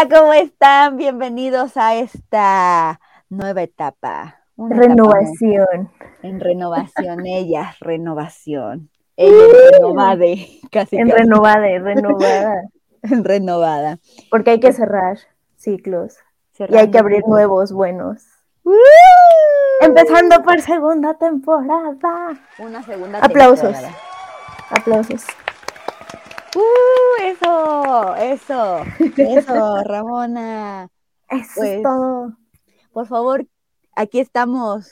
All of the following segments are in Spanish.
Hola, ¿cómo están? Bienvenidos a esta nueva etapa. Una renovación. Etapa en renovación, ella, renovación. Ella es renovada, casi. En renovada, renovada. En renovada. Porque hay que cerrar ciclos. y hay que abrir nuevos buenos. Empezando por segunda temporada. Una segunda Aplausos. Aplausos. ¡Uh! Eso, eso, eso, Ramona. Eso es pues, todo. Por favor, aquí estamos.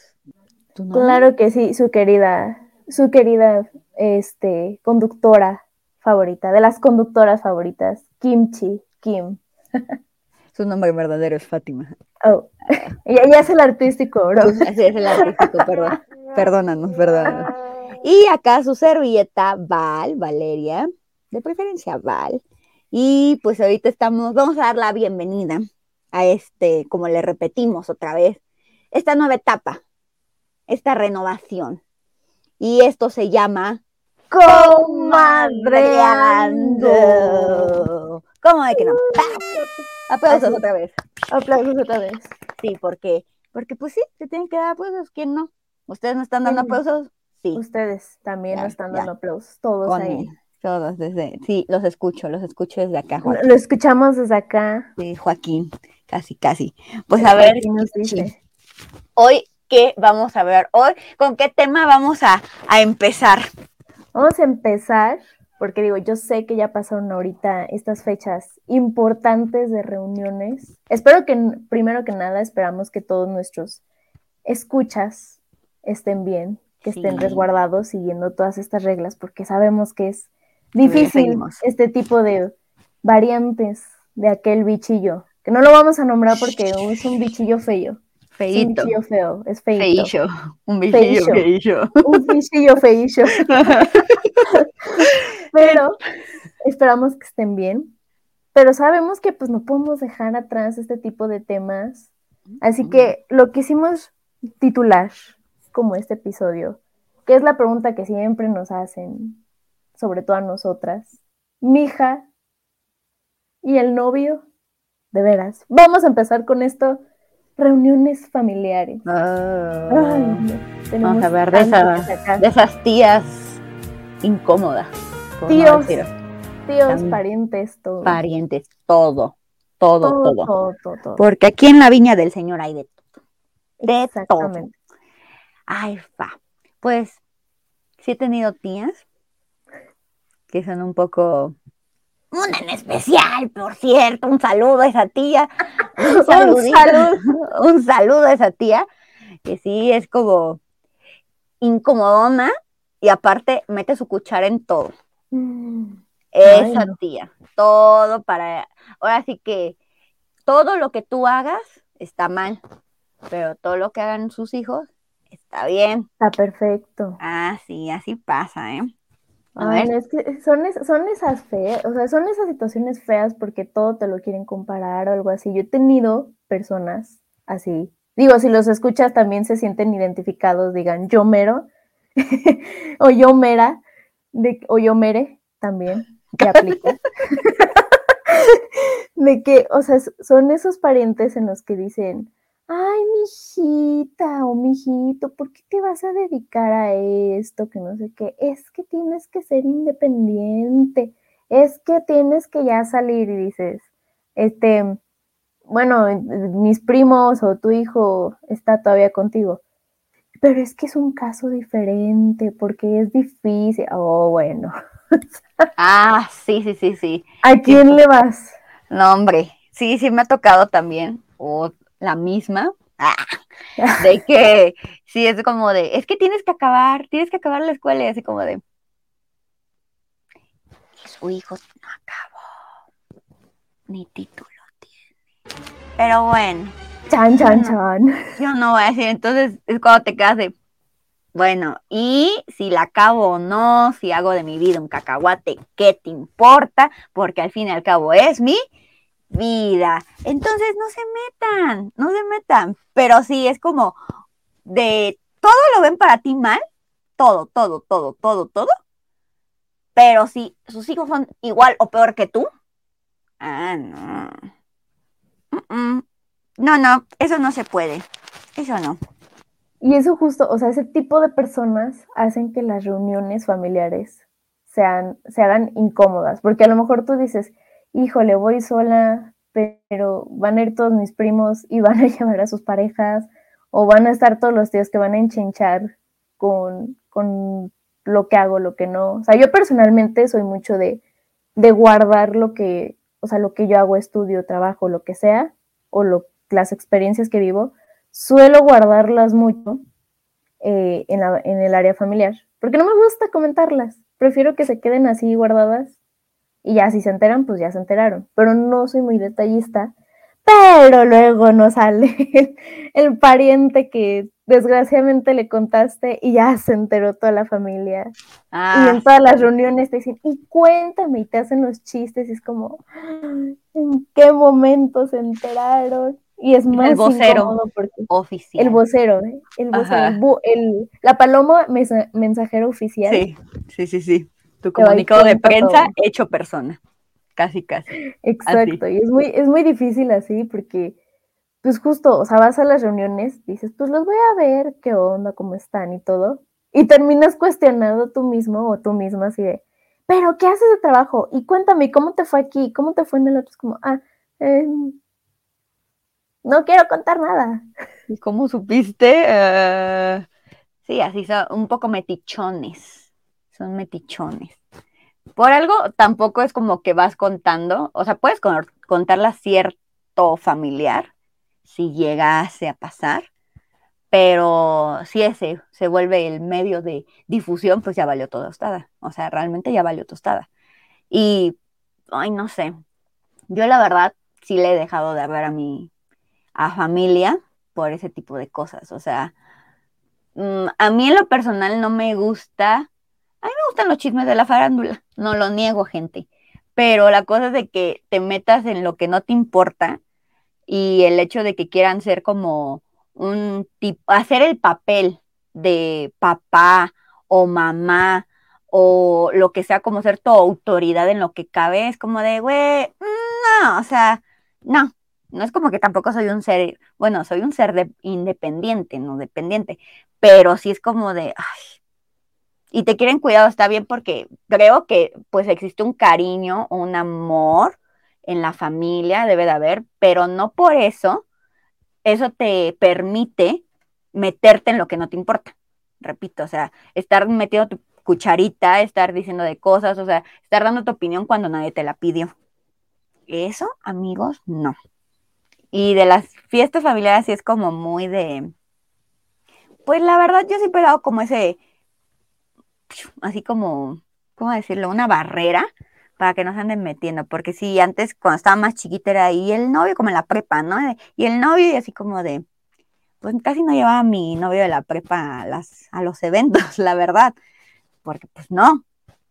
Claro que sí, su querida, su querida este, conductora favorita, de las conductoras favoritas, Kimchi, Kim. Su nombre verdadero es Fátima. Oh, ella es el artístico, bro. Así es el artístico, perdón. Perdónanos, perdónanos. Y acá su servilleta, Val, Valeria, de preferencia Val. Y pues ahorita estamos, vamos a dar la bienvenida a este, como le repetimos otra vez, esta nueva etapa, esta renovación. Y esto se llama Comadreando. ¿Cómo de que no? Aplausos otra vez. Aplausos otra vez. Sí, porque, porque pues sí, se tienen que dar aplausos. ¿Quién no? ¿Ustedes no están dando aplausos? Sí. Ustedes también están dando aplausos. Todos ahí. Todos desde, sí, los escucho, los escucho desde acá. Joaquín. Lo escuchamos desde acá. Sí, Joaquín, casi, casi. Pues a ver, hoy, ¿qué vamos a ver? Hoy, ¿con qué tema vamos a, a empezar? Vamos a empezar, porque digo, yo sé que ya pasaron ahorita estas fechas importantes de reuniones. Espero que, primero que nada, esperamos que todos nuestros escuchas estén bien, que estén resguardados siguiendo todas estas reglas, porque sabemos que es difícil este tipo de variantes de aquel bichillo, que no lo vamos a nombrar porque es un bichillo feo. Feito. un bichillo feo, es feito. Un bichillo feillo. Un bichillo feillo. Pero esperamos que estén bien. Pero sabemos que pues no podemos dejar atrás este tipo de temas. Así que lo quisimos titular como este episodio, que es la pregunta que siempre nos hacen sobre todo a nosotras, mi hija y el novio, de veras. Vamos a empezar con esto, reuniones familiares. Ah. vamos a ver de, esas tías incómodas. Tíos, tíos, parientes, todo. Parientes, todo, todo, todo, todo, Porque aquí en la viña del Señor hay de todo. De Exactamente. todo. Ay, fa. Pues sí he tenido tías que son un poco una en especial, por cierto, un saludo a esa tía, un, saludo, un saludo a esa tía, que sí es como incomodona y aparte mete su cuchara en todo. Mm. Esa tía, todo para, ahora sí que todo lo que tú hagas está mal, pero todo lo que hagan sus hijos está bien. Está perfecto. Ah, sí, así pasa, ¿eh? Es que son, son esas feas, o sea, son esas situaciones feas porque todo te lo quieren comparar o algo así. Yo he tenido personas así. Digo, si los escuchas también se sienten identificados, digan yo mero o yo mera de, o yo mere también, que aplica. de que, o sea, son esos parientes en los que dicen, ay, mijita o mijito, ¿por qué te vas a dedicar a esto? Que no sé qué, es que tienes que ser independiente, es que tienes que ya salir y dices, este, bueno, mis primos o tu hijo está todavía contigo, pero es que es un caso diferente porque es difícil, oh, bueno. ah, sí, sí, sí, sí. ¿A quién le vas? No, hombre, sí, sí me ha tocado también la misma, ah, de que sí es como de, es que tienes que acabar, tienes que acabar la escuela y así como de, su hijo no acabó, ni título tiene. Pero bueno. Chan, chan, chan. Yo no voy a decir, entonces es cuando te quedas de, bueno, y si la acabo o no, si hago de mi vida un cacahuate, ¿qué te importa? Porque al fin y al cabo es mi vida. Entonces no se metan, no se metan. Pero sí, es como de todo lo ven para ti mal, todo, todo, todo, todo, todo. Pero si sus hijos son igual o peor que tú, ah, no. no, no, eso no se puede, eso no. Y eso justo, o sea, ese tipo de personas hacen que las reuniones familiares sean, se hagan incómodas, porque a lo mejor tú dices, híjole, voy sola, pero van a ir todos mis primos y van a llevar a sus parejas, o van a estar todos los tíos que van a enchinchar con, con lo que hago, lo que no. O sea, yo personalmente soy mucho de, de guardar lo que, o sea, lo que yo hago, estudio, trabajo, lo que sea, o lo, las experiencias que vivo, suelo guardarlas mucho eh, en, la, en el área familiar, porque no me gusta comentarlas, prefiero que se queden así guardadas y ya si se enteran, pues ya se enteraron, pero no soy muy detallista, pero luego no sale el pariente que desgraciadamente le contaste y ya se enteró toda la familia. y en ah, todas las reuniones te dicen, y cuéntame, y te hacen los chistes, y es como, ¿en qué momento se enteraron? Y es más el vocero oficial. El vocero, ¿eh? el vocero, el, la paloma mensajero oficial. Sí, sí, sí, sí. Tu comunicado de prensa hecho persona. Casi, casi. Exacto, y es muy, es muy difícil así porque pues justo, o sea, vas a las reuniones, dices, pues los voy a ver, qué onda, cómo están y todo, y terminas cuestionando tú mismo o tú misma así de, pero ¿qué haces de trabajo? Y cuéntame, ¿cómo te fue aquí? ¿Cómo te fue en el otro? Es como, ah, em, no quiero contar nada. ¿Y cómo supiste? Eh, sí, así son un poco metichones, son metichones. Por algo tampoco es como que vas contando, o sea, puedes contarla cierto familiar, si llegase a pasar, pero si ese se vuelve el medio de difusión, pues ya valió tostada. O sea, realmente ya valió tostada. Y, ay, no sé. Yo la verdad sí le he dejado de hablar a mi a familia por ese tipo de cosas. O sea, mm, a mí en lo personal no me gusta. Los chismes de la farándula. No lo niego, gente. Pero la cosa es de que te metas en lo que no te importa y el hecho de que quieran ser como un tipo, hacer el papel de papá o mamá o lo que sea como ser tu autoridad en lo que cabe, es como de, güey, no, o sea, no, no es como que tampoco soy un ser, bueno, soy un ser independiente, no dependiente, pero sí es como de, ay, y te quieren cuidado, está bien porque creo que pues existe un cariño, un amor en la familia, debe de haber, pero no por eso, eso te permite meterte en lo que no te importa. Repito, o sea, estar metiendo tu cucharita, estar diciendo de cosas, o sea, estar dando tu opinión cuando nadie te la pidió. Eso, amigos, no. Y de las fiestas familiares sí es como muy de, pues la verdad yo siempre he dado como ese, así como, ¿cómo decirlo? Una barrera para que no se anden metiendo, porque si antes cuando estaba más chiquita era ahí el novio como en la prepa, ¿no? Y el novio y así como de, pues casi no llevaba a mi novio de la prepa a, las, a los eventos, la verdad, porque pues no.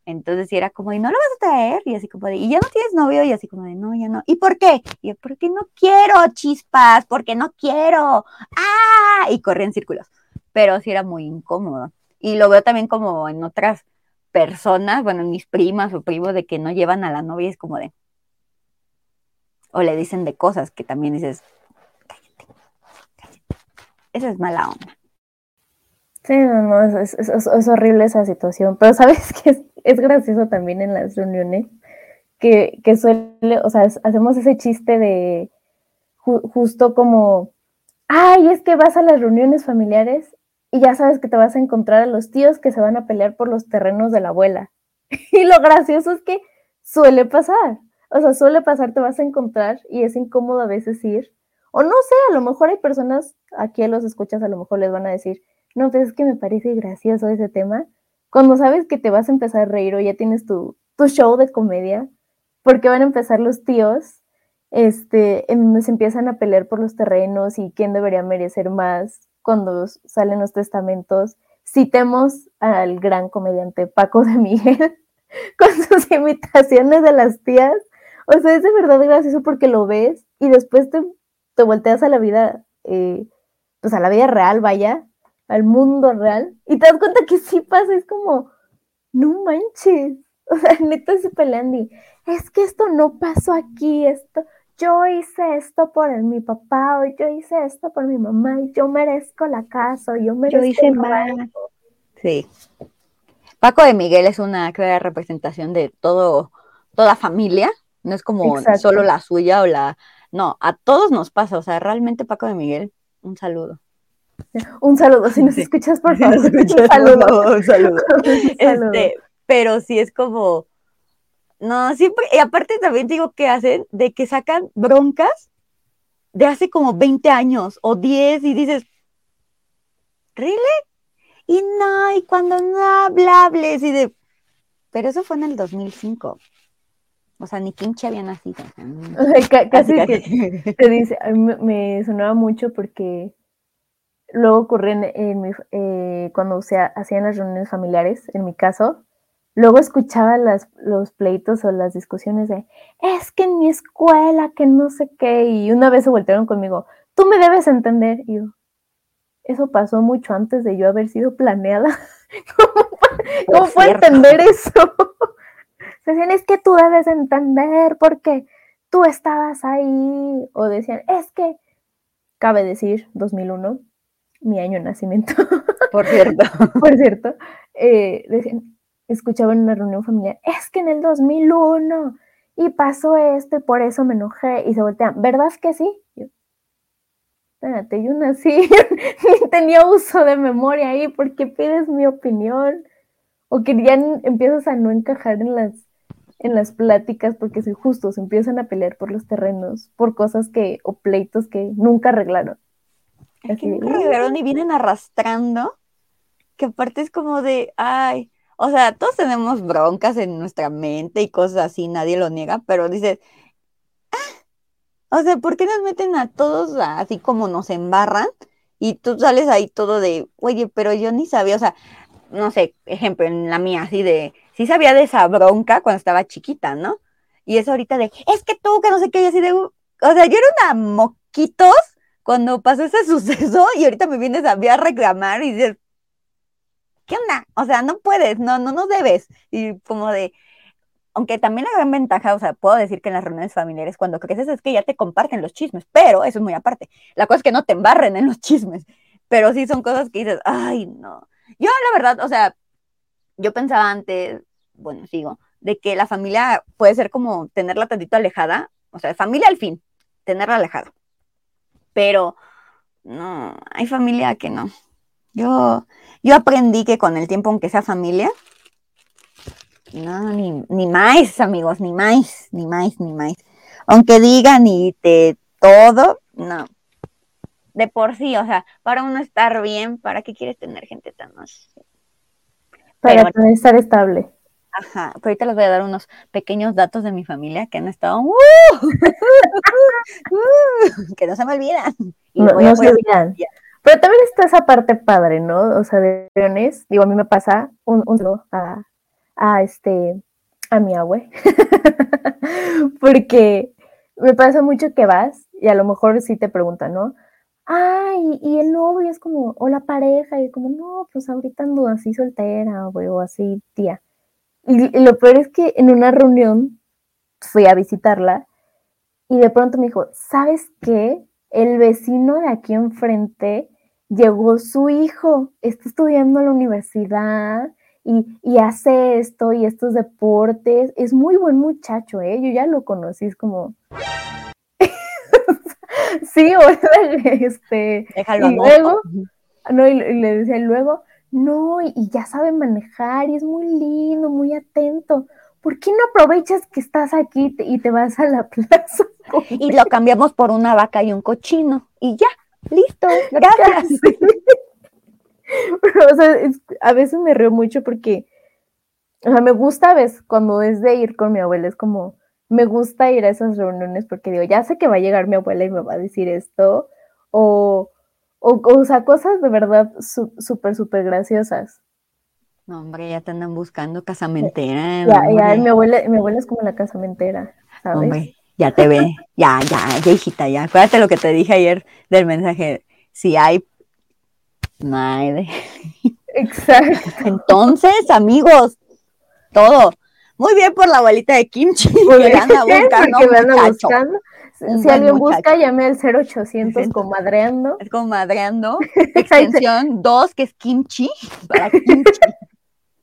Entonces era como, ¿y no lo vas a traer? Y así como de, ¿y ya no tienes novio? Y así como de, no, ya no. ¿Y por qué? Y porque no quiero, chispas, porque no quiero. ¡Ah! Y corría en círculos. Pero sí era muy incómodo. Y lo veo también como en otras personas, bueno, mis primas o primos de que no llevan a la novia es como de, o le dicen de cosas que también dices, cállate, cállate. Eso es mala onda. Sí, no, no, es, es, horrible esa situación, pero sabes que es, gracioso también en las reuniones que, que, suele, o sea, hacemos ese chiste de justo como, ay, es que vas a las reuniones familiares y ya sabes que te vas a encontrar a los tíos que se van a pelear por los terrenos de la abuela. Y lo gracioso es que suele pasar. O sea, suele pasar, te vas a encontrar y es incómodo a veces ir. O no sé, a lo mejor hay personas, aquí a los escuchas, a lo mejor les van a decir, no, pues es que me parece gracioso ese tema. Cuando sabes que te vas a empezar a reír o ya tienes tu, tu show de comedia, porque van a empezar los tíos, este, en se empiezan a pelear por los terrenos y quién debería merecer más, cuando salen los testamentos, citemos al gran comediante Paco de Miguel con sus imitaciones de las tías. O sea, es de verdad gracioso porque lo ves y después te, te volteas a la vida, eh, pues a la vida real, vaya, al mundo real, y te das cuenta que sí pasa, es como, no manches. O sea, neta se pelean y es que esto no pasó aquí, esto, yo hice esto por mi papá o yo hice esto por mi mamá y yo merezco la casa o yo merezco yo hice mal. Sí. Paco de Miguel es una clara representación de todo, toda familia, no es como solo la suya o la... No, a todos nos pasa, o sea, realmente Paco de Miguel, un saludo. Un saludo, si nos escuchas, por favor. un saludo. un saludo. Este, pero sí es como, no, siempre, y aparte también digo que hacen de que sacan broncas de hace como 20 años o 10 y dices, ¿really? Y no, y cuando no hables y de, pero eso fue en el 2005. O sea, ni pinche había nacido. casi, que te dice, a mí me sonaba mucho porque luego ocurrió en, mi, eh, cuando se hacían las reuniones familiares, en mi caso, luego escuchaba las, los pleitos o las discusiones de, es que en mi escuela, que no sé qué, y una vez se voltearon conmigo, tú me debes entender. Y yo, eso pasó mucho antes de yo haber sido planeada. ¿Cómo, puedo entender eso? Se decían, es que tú debes entender porque tú estabas ahí. O decían, es que, cabe decir, 2001, mi año de nacimiento. Por cierto. Por cierto. Eh, decían, escuchaba en una reunión familiar, es que en el 2001 y pasó esto y por eso me enojé y se voltean, ¿verdad que sí? Yo, espérate, yo nací, ni tenía uso de memoria ahí porque pides mi opinión o que ya empiezas a no encajar en las en las pláticas porque si justo se empiezan a pelear por los terrenos, por cosas que o pleitos que nunca arreglaron. Es que nunca arreglaron y vienen arrastrando, que aparte es como de, ay, o sea, todos tenemos broncas en nuestra mente y cosas así, nadie lo niega, pero dices, ah, o sea, ¿por qué nos meten a todos así como nos embarran? Y tú sales ahí todo de, oye, pero yo ni sabía, o sea, no sé, ejemplo, en la mía, así de, sí sabía de esa bronca cuando estaba chiquita, ¿no? Y eso ahorita de, es que tú, que no sé qué, y así de, o sea, yo era una moquitos cuando pasó ese suceso y ahorita me vienes a, a reclamar y dices, ¿qué onda? O sea, no puedes, no, no, no debes. Y como de, aunque también la gran ventaja, o sea, puedo decir que en las reuniones familiares cuando creces es que ya te comparten los chismes, pero eso es muy aparte. La cosa es que no te embarren en los chismes, pero sí son cosas que dices, ay, no. Yo la verdad, o sea, yo pensaba antes, bueno, sigo, de que la familia puede ser como tenerla tantito alejada, o sea, familia al fin, tenerla alejada. Pero no, hay familia que no. Yo, yo aprendí que con el tiempo, aunque sea familia, no, ni, ni más, amigos, ni más, ni más, ni más. Aunque digan y te todo, no. De por sí, o sea, para uno estar bien, ¿para qué quieres tener gente tan más? Para estar estable. Ajá, pero ahorita les voy a dar unos pequeños datos de mi familia que han estado, ¡uh! ¡Uh! que no se me olvidan. no, se olvidan. Pero también está esa parte padre, ¿no? O sea, de reuniones, digo, a mí me pasa un, un a, a este, a mi abue, porque me pasa mucho que vas y a lo mejor sí te preguntan, ¿no? Ay, y el novio es como, o la pareja, y como, no, pues ahorita ando así soltera, o así, tía. Y, y, lo peor es que en una reunión fui a visitarla y de pronto me dijo, ¿sabes qué? El vecino de aquí enfrente llegó su hijo, está estudiando en la universidad y, hace esto y estos deportes. Es muy buen muchacho, ¿eh? Yo ya lo conocí, es como... sí, o este... Déjalo y luego, no, y, le decía luego, no, y, ya sabe manejar y es muy lindo, muy atento. ¿Por qué no aprovechas que estás aquí y te vas a la plaza? Y lo cambiamos por una vaca y un cochino y ya. Listo, gracias. o sea, a veces me río mucho porque, o sea, me gusta a veces cuando es de ir con mi abuela, es como, me gusta ir a esas reuniones porque digo, ya sé que va a llegar mi abuela y me va a decir esto, o, o, o sea, cosas de verdad súper, súper graciosas. No, hombre, ya te andan buscando casamentera. Ya, ya, mi abuela, mi abuela es como la casamentera, ¿sabes? Hombre, ya te ve, ya, ya, ya, hijita, ya. Acuérdate lo que te dije ayer del mensaje. Si hay, no Exacto. Entonces, amigos, todo. Muy bien por la abuelita de Kimchi, que anda buscando. anda buscando. si alguien busca, llame al 0800 comadreando. Es comadreando. Extensión 2, que es kimchi. Para kimchi.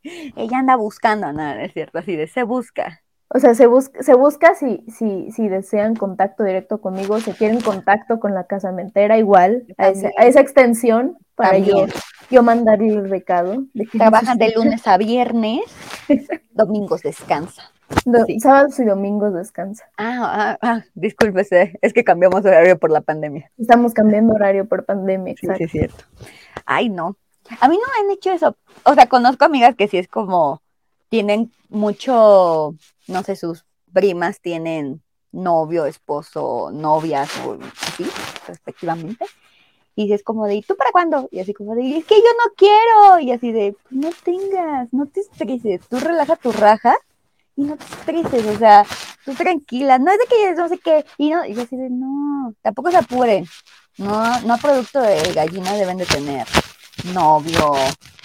Ella anda buscando, nada, es cierto, así de se busca. O sea, se, busca, se busca si, si, si desean contacto directo conmigo, si quieren contacto con la casamentera, igual, a esa, a esa, extensión, para yo, yo mandarle el recado. De que Trabajan de lunes a viernes, domingos descansa. Sábados y domingos descansa. Ah, ah, ah, discúlpese, es que cambiamos horario por la pandemia. Estamos cambiando horario por pandemia, exacto. Sí, sí, es cierto. Ay, no. A mí no me han hecho eso. O sea, conozco amigas que sí es como, tienen mucho, no sé, sus primas tienen novio, esposo, novias o así, respectivamente. Y es como de, ¿y tú para cuándo? Y así como de, es que yo no quiero. Y así de, no tengas, no te estreses, tú relaja tu raja y no te estreses, o sea, tú tranquila, no es de que no sé qué, y no, y así de, no, tampoco se apuren, no, no producto de gallina deben de tener novio,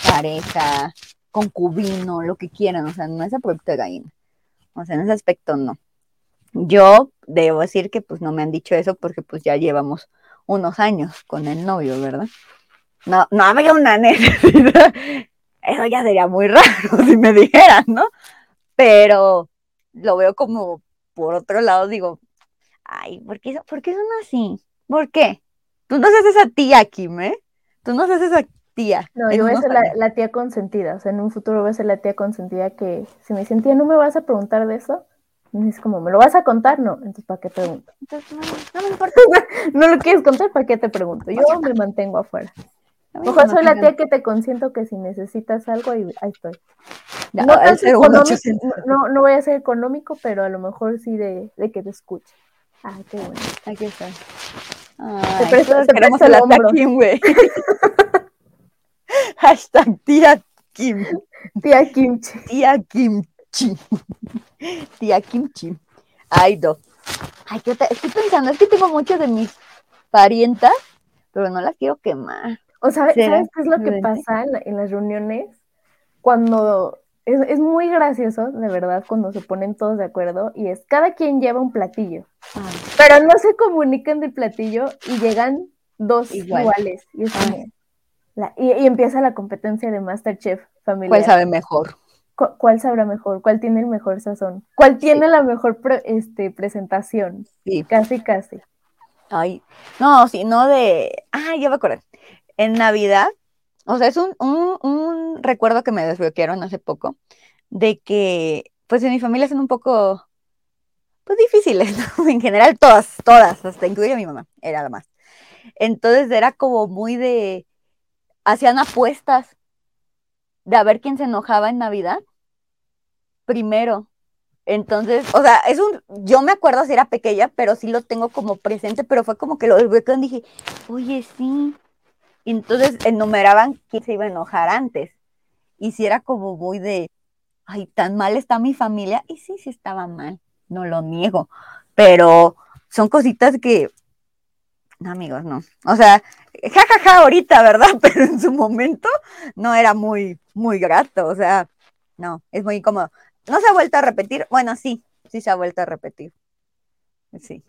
pareja, concubino, lo que quieran, o sea, no es a producto de gallina, o sea, en ese aspecto no. Yo debo decir que pues no me han dicho eso porque pues ya llevamos unos años con el novio, ¿verdad? No, no había una necesidad. Eso ya sería muy raro si me dijeran, ¿no? pero lo veo como por otro lado, digo, ay, ¿por qué, ¿por qué son así? ¿Por qué? Tú no haces esa tía, Kim, ¿eh? Tú no haces esa tía. No, yo voy a ser la, tía consentida, o sea, en un futuro voy a ser la tía consentida que si me sentía, ¿no me vas a preguntar de eso? Y es como, ¿me lo vas a contar? No, entonces ¿para qué pregunto? Entonces, no, me importa. no lo quieres contar, ¿para qué te pregunto? Yo me mantengo afuera. Mejor soy la tía que te consiento que si necesitas algo, ahí, estoy. No, no, voy a ser económico, pero a lo mejor sí de, de que te escuche. Ay, qué bueno. Aquí está. Ay, te presto, te el hombro. Güey. Hashtag tía Kim. Tía Kimchi. Tía Kimchi. Tía Kimchi. Ay, no. Ay, ¿qué estoy pensando, es que tengo muchas de mis parientas, pero no las quiero quemar. O sabes, ¿sabes qué es lo que pasa en, las reuniones? Cuando es, muy gracioso, de verdad, cuando se ponen todos de acuerdo y es cada quien lleva un platillo, pero no se comunican del platillo y llegan dos iguales. Y, y, empieza la competencia de Masterchef familiar. ¿Cuál sabe mejor? ¿Cuál sabrá mejor? ¿Cuál tiene el mejor sazón? ¿Cuál tiene la mejor este, presentación? Sí. Casi, casi. Ay, no, sino de. Ah, ya me acordé en Navidad, o sea, es un, un, recuerdo que me desbloquearon hace poco, de que, pues en mi familia son un poco, pues difíciles, ¿no? En general todas, todas, hasta incluye a mi mamá, era la más. Entonces era como muy de, hacían apuestas de a ver quién se enojaba en Navidad primero. Entonces, o sea, es un, yo me acuerdo si era pequeña, pero sí lo tengo como presente, pero fue como que lo desbloquearon y dije, oye, sí, entonces enumeraban quién se iba a enojar antes. Y si era como muy de, ay, tan mal está mi familia. Y sí, sí estaba mal, no lo niego. Pero son cositas que, no, amigos, no. O sea, jajaja ja, ja, ahorita, ¿verdad? Pero en su momento no era muy, muy grato. O sea, no, es muy incómodo. ¿No se ha vuelto a repetir? Bueno, sí, sí se ha vuelto a repetir. Sí,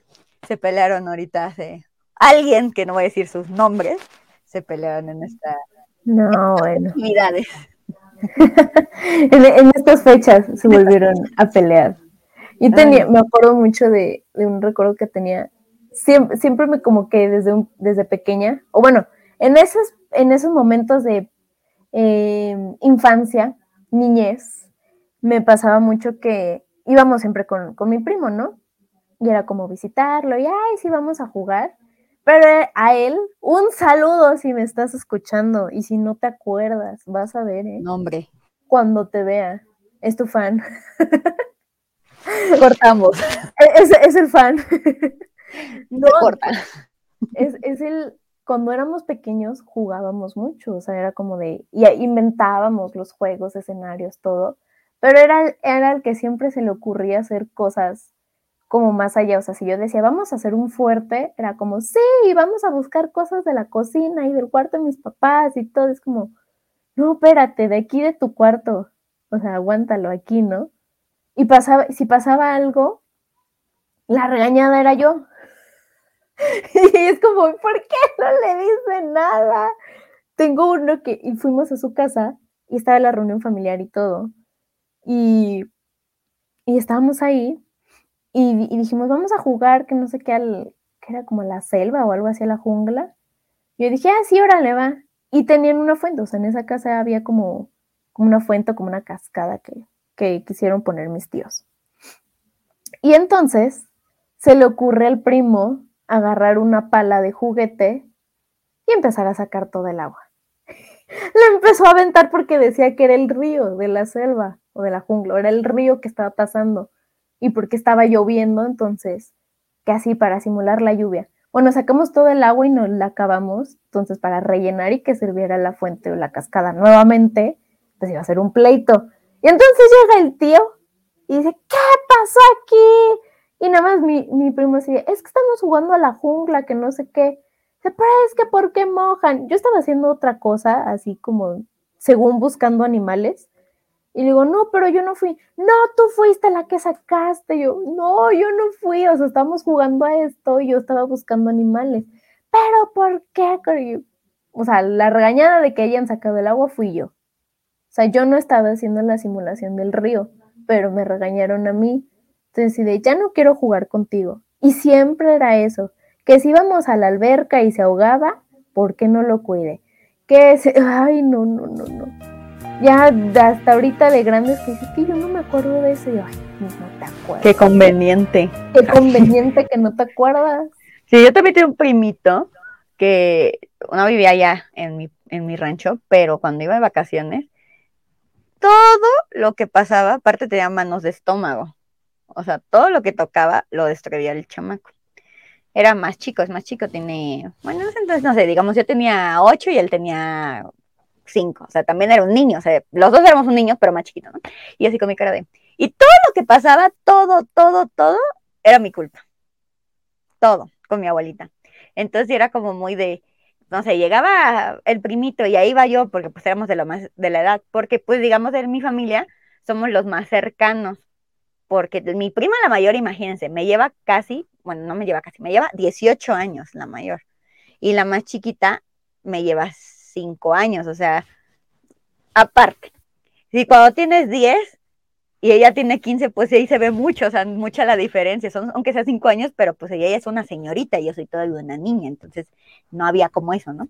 se pelearon ahorita hace alguien, que no voy a decir sus nombres, se pelearon en esta no, bueno. actividades. en, estas fechas se volvieron a pelear. Yo tenía, me acuerdo mucho de, un recuerdo que tenía, siempre, siempre me como que desde, desde pequeña, o bueno, en esos, en esos momentos de eh, infancia, niñez, me pasaba mucho que íbamos siempre con, con mi primo, ¿no? Y era como visitarlo y, ay, sí, vamos a jugar. Pero a él, un saludo si me estás escuchando y si no te acuerdas, vas a ver, ¿eh? Nombre. Cuando te vea, es tu fan. Cortamos. E-, es, el fan. no, corta. Es, es el, cuando éramos pequeños jugábamos mucho, o sea, era como de, y inventábamos los juegos, escenarios, todo, pero era, era el que siempre se le ocurría hacer cosas como más allá, o sea, si yo decía, vamos a hacer un fuerte, era como, sí, vamos a buscar cosas de la cocina y del cuarto de mis papás y todo, es como, no, espérate, de aquí de tu cuarto, o sea, aguántalo aquí, ¿no? Y pasaba, si pasaba algo, la regañada era yo. Y es como, ¿por qué no le dice nada? Tengo uno que, y fuimos a su casa y estaba la reunión familiar y todo. Y, y estábamos ahí y, dijimos, vamos a jugar, que no sé qué, al, que era como la selva o algo así, la jungla. Yo dije, ah, sí, órale, va. Y tenían una fuente, o sea, en esa casa había como, como una fuente, como una cascada que, que quisieron poner mis tíos. Y entonces se le ocurre al primo agarrar una pala de juguete y empezar a sacar todo el agua. Le empezó a aventar porque decía que era el río de la selva o de la jungla, era el río que estaba pasando y porque estaba lloviendo, entonces, casi para simular la lluvia. Bueno, sacamos todo el agua y nos la acabamos, entonces para rellenar y que sirviera la fuente o la cascada nuevamente, pues iba a ser un pleito. Y entonces llega el tío y dice, ¿qué pasó aquí? Y nada más mi, mi primo decía, es que estamos jugando a la jungla, que no sé qué. Pero es que ¿por qué mojan? Yo estaba haciendo otra cosa, así como según buscando animales. Y le digo, no, pero yo no fui. No, tú fuiste la que sacaste. yo, no, yo no fui. O sea, estamos jugando a esto y yo estaba buscando animales. Pero ¿por qué? O sea, la regañada de que hayan sacado el agua fui yo. O sea, yo no estaba haciendo la simulación del río, pero me regañaron a mí. Entonces decidí, ya no quiero jugar contigo. Y siempre era eso, que si íbamos a la alberca y se ahogaba, ¿por qué no lo cuide? Que se... Ay, no, no, no, no ya hasta ahorita de grandes que dices que yo no me acuerdo de eso. Y yo, ay, no te acuerdas. Qué conveniente. Qué conveniente que no te acuerdas. Sí, yo también tengo un primito que no vivía allá en mi, en mi rancho, pero cuando iba de vacaciones, todo lo que pasaba, aparte tenía manos de estómago. O sea, todo lo que tocaba lo destruía el chamaco. Era más chico, es más chico, tiene, bueno, entonces no sé, digamos, yo tenía ocho y él tenía cinco, o sea, también era un niño, o sea, los dos éramos un niño, pero más chiquito, ¿no? Y así con mi cara de... Y todo lo que pasaba, todo, todo, todo, era mi culpa. Todo, con mi abuelita. Entonces era como muy de, no sé, llegaba el primito y ahí iba yo, porque pues éramos de la, más, de la edad, porque pues digamos en mi familia somos los más cercanos, porque mi prima la mayor, imagínense, me lleva casi, bueno, no me lleva casi, me lleva 18 años la mayor, y la más chiquita me lleva cinco años, o sea, aparte. Si cuando tienes 10 y ella tiene 15, pues ahí se ve mucho, o sea, mucha la diferencia, son, aunque sea cinco años, pero pues ella es una señorita y yo soy todavía una niña, entonces no había como eso, ¿no?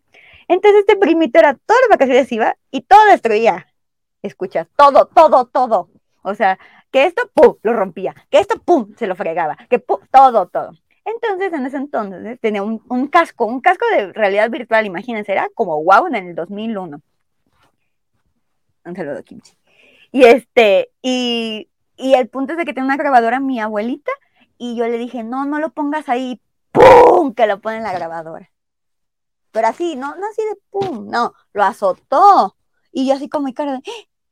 Entonces este primito era todas las vacaciones iba y todo destruía, escuchas, todo, todo, todo, o sea, que esto, pum, lo rompía, que esto, pum, se lo fregaba, que pum, todo, todo. Entonces, en ese entonces, tenía un, casco, un casco de realidad virtual, imagínense, era como wow en el 2001. Un saludo, Kimchi. Y este, y, el punto es de que tenía una grabadora mi abuelita, y yo le dije, no, no lo pongas ahí, ¡pum! que lo pone en la grabadora. Pero así, no, no así de pum, no, lo azotó. Y yo así como mi cara de,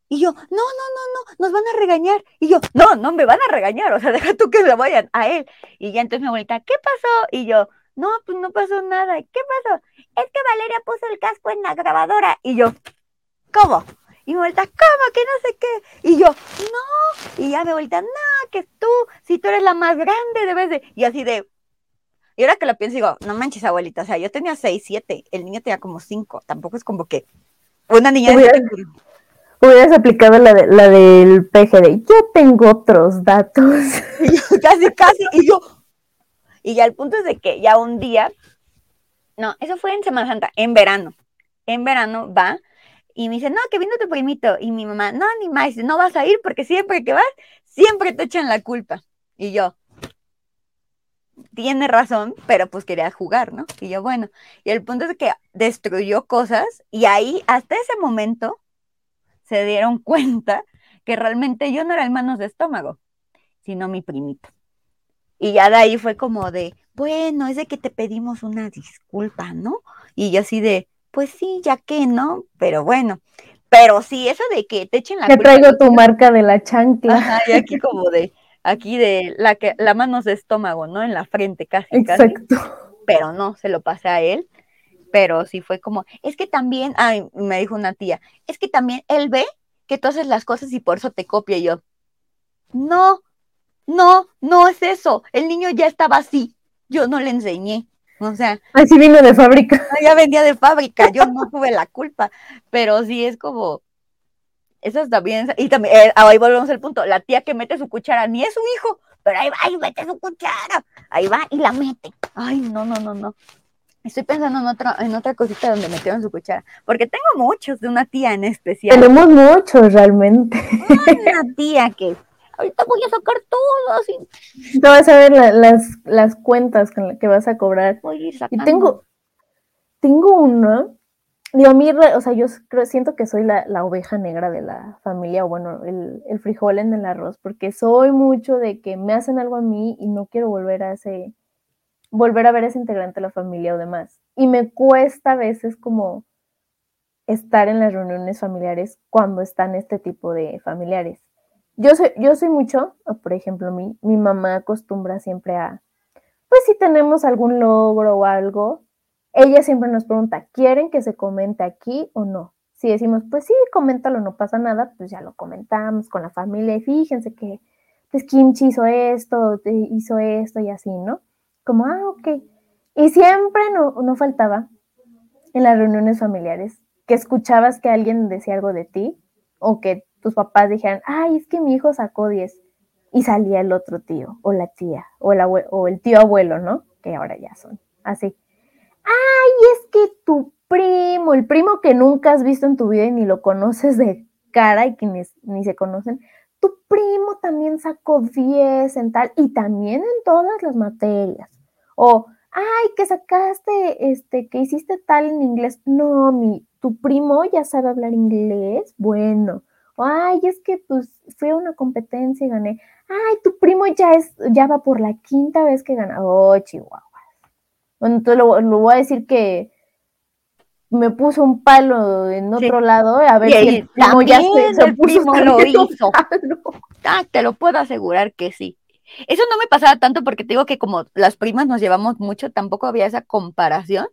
y yo, no, no, no, no, nos van a regañar. Y yo, no, no me van a regañar, o sea, deja tú que se vayan a él. Y ya entonces mi abuelita, ¿qué pasó? Y yo, no, pues no pasó nada. ¿Qué pasó? Es que Valeria puso el casco en la grabadora. Y yo, ¿cómo? Y mi abuelita, ¿cómo? Que no sé qué. Y yo, no. Y ya mi abuelita, no, que tú, si tú eres la más grande, debes de. Y así de. Y ahora que lo pienso, digo, no manches, abuelita. O sea, yo tenía seis, siete. El niño tenía como cinco. Tampoco es como que una niña hubieras aplicado la, de, la del PGD. Yo tengo otros datos. casi, casi. Y yo. Y ya el punto es de que ya un día. No, eso fue en Semana Santa, en verano. En verano va y me dice, no, que vino tu primito. Y mi mamá, no, ni más, no vas a ir porque siempre que vas, siempre te echan la culpa. Y yo, tiene razón, pero pues quería jugar, ¿no? Y yo, bueno, y el punto es que destruyó cosas y ahí, hasta ese momento, se dieron cuenta que realmente yo no era el manos de estómago, sino mi primito. Y ya de ahí fue como de, bueno, es de que te pedimos una disculpa, ¿no? Y yo así de, pues sí, ya que, ¿no? Pero bueno, pero sí, eso de que te echen la Te traigo tu marca de la chancla. Ajá, y aquí como de, aquí de la que, la manos de estómago, ¿no? En la frente casi. Exacto. Pero no, se lo pasé a él pero sí fue como, es que también, ay, me dijo una tía, es que también él ve que tú haces las cosas y por eso te copia y yo. No, no, no es eso, el niño ya estaba así, yo no le enseñé. O sea. Así vino de fábrica. Ya venía de fábrica, yo no tuve la culpa, pero sí es como, eso está bien, y también, eh, ahí volvemos al punto, la tía que mete su cuchara, ni es su hijo, pero ahí va y mete su cuchara, ahí va y la mete. Ay, no, no, no, no. Estoy pensando en otra, en otra cosita donde metieron su cuchara, porque tengo muchos de una tía en especial. Tenemos muchos realmente. una tía que ahorita voy a sacar todo así. Te vas a ver las, las cuentas con las que vas a cobrar. Voy a Y tengo, tengo una, digo, a mí, o sea, yo creo, siento que soy la, oveja negra de la familia, o bueno, el, el, frijol en el arroz, porque soy mucho de que me hacen algo a mí y no quiero volver a ese, volver a ver ese integrante de la familia o demás. Y me cuesta a veces como estar en las reuniones familiares cuando están este tipo de familiares yo soy, yo soy mucho, por ejemplo, mi, mi mamá acostumbra siempre a, pues si tenemos algún logro o algo, ella siempre nos pregunta, ¿quieren que se comente aquí o no? Si decimos, pues sí, coméntalo, no pasa nada, pues ya lo comentamos con la familia y fíjense que pues Kimchi hizo esto, hizo esto y así, ¿no? Como, ah, ok. Y siempre no, no faltaba en las reuniones familiares que escuchabas que alguien decía algo de ti o que tus papás dijeran, ay, es que mi hijo sacó 10 y salía el otro tío o la tía o el, o el tío abuelo, ¿no? Que ahora ya son así. Ay, es que tu primo, el primo que nunca has visto en tu vida y ni lo conoces de cara y que ni se conocen, tu primo también sacó 10 en tal y también en todas las materias. O, ay, que sacaste, este, que hiciste tal en inglés. No, mi, tu primo ya sabe hablar inglés. Bueno, ay, es que pues fue una competencia y gané. Ay, tu primo ya es, ya va por la quinta vez que gana. Oh, Chihuahua. Bueno, entonces lo, voy a decir que me puso un palo en otro lado, a ver si el primo ya se, el primo lo hizo. Ah, te lo puedo asegurar que sí. Eso no me pasaba tanto porque te digo que como las primas nos llevamos mucho, tampoco había esa comparación,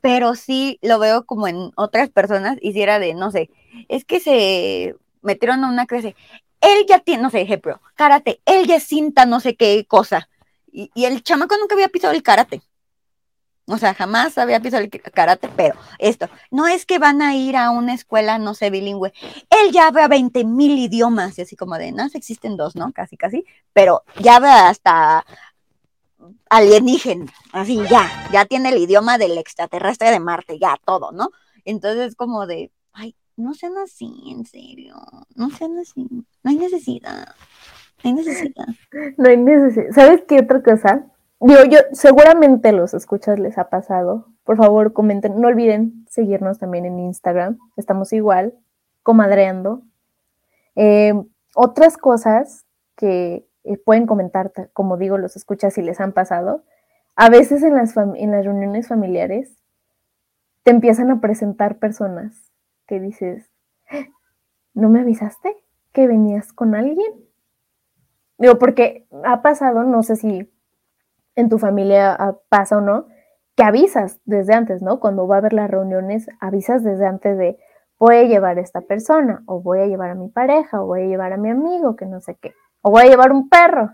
pero sí lo veo como en otras personas, hiciera de, no sé, es que se metieron a una clase, él ya tiene, no sé, ejemplo, karate, él ya cinta no sé qué cosa. Y, el chamaco nunca había pisado el karate. O sea, jamás había pisado el karate, pero esto, no es que van a ir a una escuela, no sé, bilingüe. Él ya ve a 20 mil idiomas, y así como de, no, existen dos, ¿no? Casi, casi, pero ya ve hasta alienígena, así, ya, ya tiene el idioma del extraterrestre de Marte, ya, todo, ¿no? Entonces, como de, ay, no sean así, en serio. No sean así. No hay necesidad. No hay necesidad. No hay necesidad. ¿Sabes qué otra cosa? Digo, yo, seguramente los escuchas les ha pasado. Por favor, comenten. No olviden seguirnos también en Instagram. Estamos igual, comadreando. Eh, otras cosas que eh, pueden comentar, como digo, los escuchas si les han pasado. A veces en las, en las reuniones familiares te empiezan a presentar personas que dices, ¿no me avisaste que venías con alguien? Digo, porque ha pasado, no sé si en tu familia ah, pasa o no, que avisas desde antes, ¿no? Cuando va a haber las reuniones, avisas desde antes de voy a llevar a esta persona, o voy a llevar a mi pareja, o voy a llevar a mi amigo, que no sé qué, o voy a llevar un perro.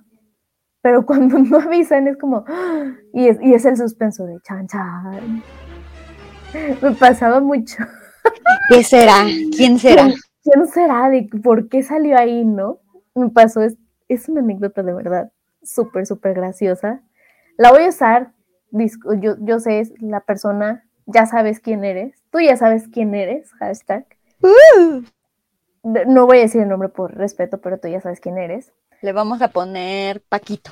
Pero cuando no avisan es como, y es, y es el suspenso de chan chan. Me pasaba mucho. ¿Qué será? ¿Quién será? ¿Quién será? ¿De por qué salió ahí, no? Me pasó, es, es una anécdota de verdad súper, súper graciosa. La voy a usar, yo, yo sé, la persona, ya sabes quién eres, tú ya sabes quién eres, hashtag. Uh. No voy a decir el nombre por respeto, pero tú ya sabes quién eres. Le vamos a poner Paquito.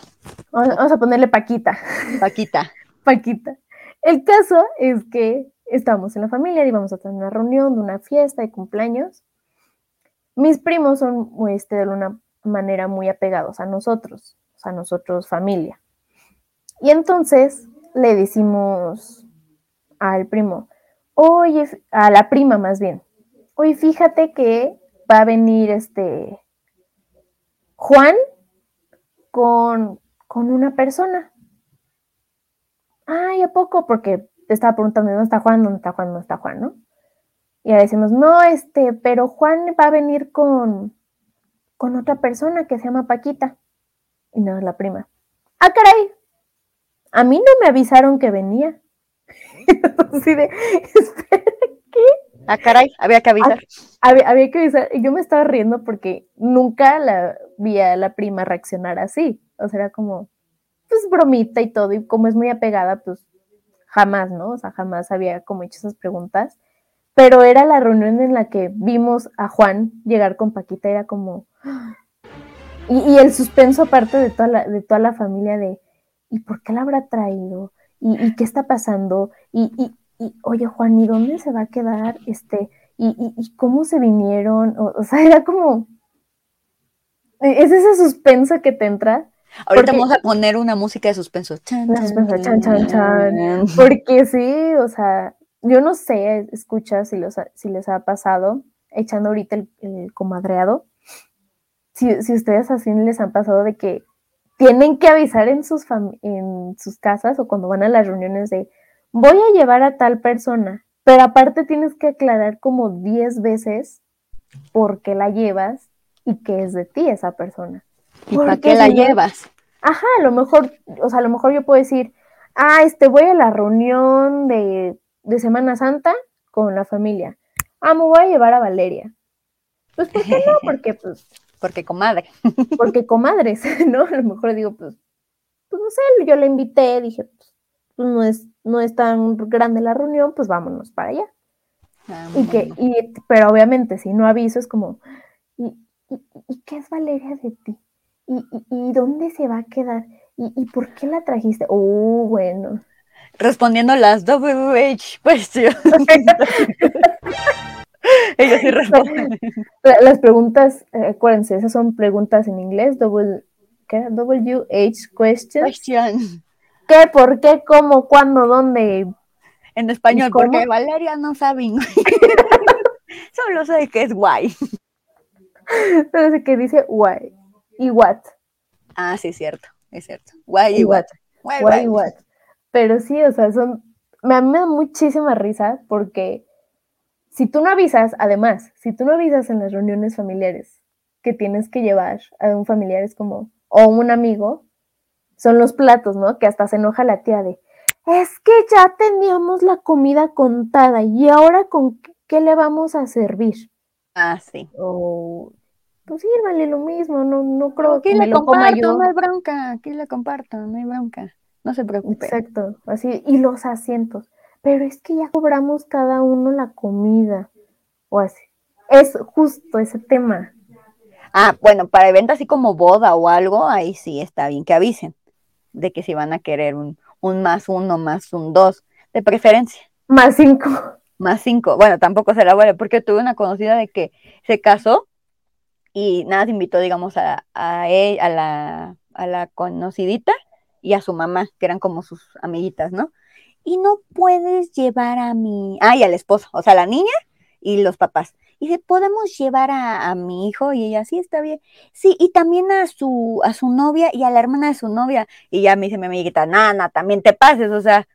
Vamos a ponerle Paquita. Paquita. Paquita. El caso es que estábamos en la familia, íbamos a tener una reunión, de una fiesta de cumpleaños. Mis primos son este, de una manera muy apegados a nosotros, a nosotros familia. Y entonces le decimos al primo, oye, a la prima más bien, oye, fíjate que va a venir este Juan con, con una persona. Ay, ¿a poco? Porque te estaba preguntando dónde está Juan, dónde está Juan, dónde está Juan, ¿no? Y ahora decimos, no, este, pero Juan va a venir con, con otra persona que se llama Paquita. Y no es la prima. Ah, caray. A mí no me avisaron que venía. Así de, ¿qué? Ah, caray, había que avisar. Había, que avisar. Y yo me estaba riendo porque nunca la vi a la prima reaccionar así. O sea, era como, pues bromita y todo. Y como es muy apegada, pues jamás, ¿no? O sea, jamás había como hecho esas preguntas. Pero era la reunión en la que vimos a Juan llegar con Paquita. Era como. Y, el suspenso, aparte de toda la, de toda la familia, de ¿y por qué la habrá traído? ¿Y, qué está pasando? Y, y, oye, Juan, ¿y dónde se va a quedar? Este, y, cómo se vinieron? O, sea, era como. Es ese suspenso que te entra. Ahorita vamos a poner una música de suspenso. suspenso, chan, chan, chan. Porque sí, o sea, yo no sé, escucha si, los, si les ha pasado, echando ahorita el, comadreado, si, si, ustedes así les han pasado de que tienen que avisar en sus, en sus casas o cuando van a las reuniones de voy a llevar a tal persona, pero aparte tienes que aclarar como 10 veces por qué la llevas y qué es de ti esa persona. ¿Y para qué la llevas? Ajá, a lo mejor, o sea, a lo mejor yo puedo decir, ah, este, voy a la reunión de, de Semana Santa con la familia. Ah, me voy a llevar a Valeria. Pues, ¿por qué no? Porque, pues... Porque comadre. Porque comadres, ¿no? A lo mejor digo, pues, pues no sé, yo la invité, dije, pues, pues, no es, no es tan grande la reunión, pues vámonos para allá. Ah, y que, y, pero obviamente, si no aviso, es como, ¿y, y, qué es Valeria de ti? ¿Y, y, dónde se va a quedar? ¿Y, por qué la trajiste? Oh, bueno. Respondiendo las WH questions. Ellos sí responden. Las preguntas, eh, acuérdense, esas son preguntas en inglés, double, ¿qué? WH questions. Question. ¿Qué? ¿Por qué? ¿Cómo? ¿Cuándo? ¿Dónde? En español, porque Valeria no sabe Solo sé que es guay. Solo sé que dice guay. ¿Y what? Ah, sí, es cierto, es cierto. Guay y what. Guay, y what. Pero sí, o sea, son. Me, me da muchísima risa porque si tú no avisas, además, si tú no avisas en las reuniones familiares que tienes que llevar a un familiar es como, o un amigo, son los platos, ¿no? Que hasta se enoja la tía de, es que ya teníamos la comida contada y ahora con qué le vamos a servir. Ah, sí. O, pues sírvale lo mismo, no, no creo que me lo coma yo. No hay bronca, aquí le comparto, no hay bronca, no se preocupe. Exacto, así, y los asientos, pero es que ya cobramos cada uno la comida, o así. Es justo ese tema. Ah, bueno, para eventos así como boda o algo, ahí sí está bien que avisen de que si van a querer un, más uno, más un dos, de preferencia. Más cinco. Más cinco. Bueno, tampoco se la vuelve, porque tuve una conocida de que se casó y nada, se invitó, digamos, a, a, a, la, a la conocidita y a su mamá, que eran como sus amiguitas, ¿no? Y no puedes llevar a mi, ah, y al esposo, o sea, la niña y los papás. Y dice, ¿podemos llevar a, mi hijo? Y ella, sí, está bien. Sí, y también a su, a su novia y a la hermana de su novia. Y ya me dice mi amiguita, nana, también te pases, o sea,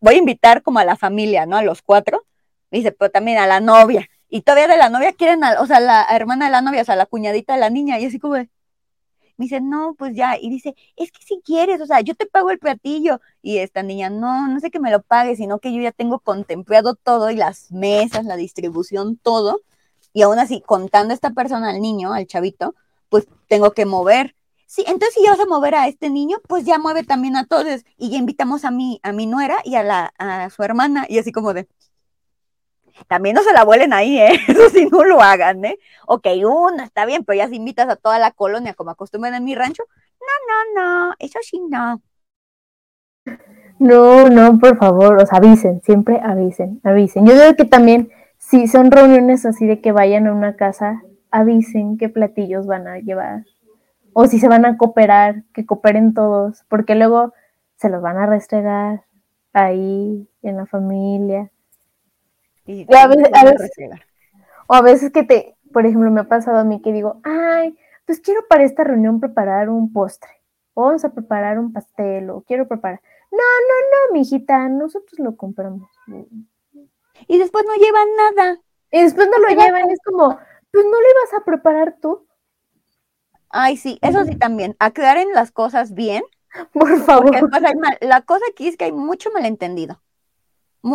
voy a invitar como a la familia, ¿no? A los cuatro. dice, pero también a la novia. Y todavía de la novia quieren, a, o sea, la hermana de la novia, o sea, la cuñadita de la niña. Y así como, me dice, no, pues ya. Y dice, es que si quieres, o sea, yo te pago el platillo. Y esta niña, no, no sé que me lo pague, sino que yo ya tengo contemplado todo y las mesas, la distribución, todo y aún así, contando a esta persona, al niño, al chavito, pues tengo que mover. Sí, entonces si ya vas a mover a este niño, pues ya mueve también a todos. Y ya invitamos a mi, a mi nuera y a, la, a su hermana, y así como de, también no se la vuelen ahí, ¿eh? Eso sí, no lo hagan, ¿eh? Ok, una está bien, pero ya si invitas a toda la colonia como acostumbran en mi rancho, no, no, no, eso sí no. No, no, por favor, os avisen, siempre avisen, avisen. Yo creo que también si son reuniones así de que vayan a una casa, avisen qué platillos van a llevar. O si se van a cooperar, que cooperen todos, porque luego se los van a restregar ahí en la familia. Y, a veces, o a veces que te, por ejemplo, me ha pasado a mí que digo, ay, pues quiero para esta reunión preparar un postre, o vamos a preparar un pastel, o quiero preparar. No, no, no, mi hijita, nosotros lo compramos y después no llevan nada. Y después no lo llevan, es como, pues no lo ibas a preparar tú. Ay, sí, eso sí también, aclaren las cosas bien, Por favor. la cosa aquí es que hay mucho malentendido.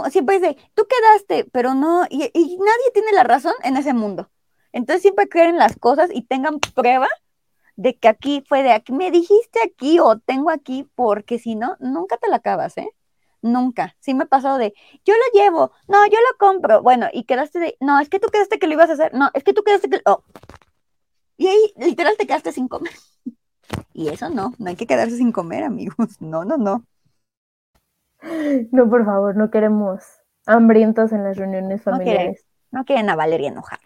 Siempre dice, tú quedaste, pero no, y, nadie tiene la razón en ese mundo. Entonces siempre creen las cosas y tengan prueba de que aquí fue de aquí, me dijiste aquí o tengo aquí, porque si no, nunca te la acabas, ¿eh? Nunca. Sí me ha pasado de, yo lo llevo, no, yo lo compro. Bueno, y quedaste de, no, es que tú quedaste que lo ibas a hacer, no, es que tú quedaste que, oh. Y ahí literal te quedaste sin comer. Y eso no, no hay que quedarse sin comer, amigos. No, no, no. No, por favor, no queremos hambrientos en las reuniones familiares. No quieren, a Valeria enojada.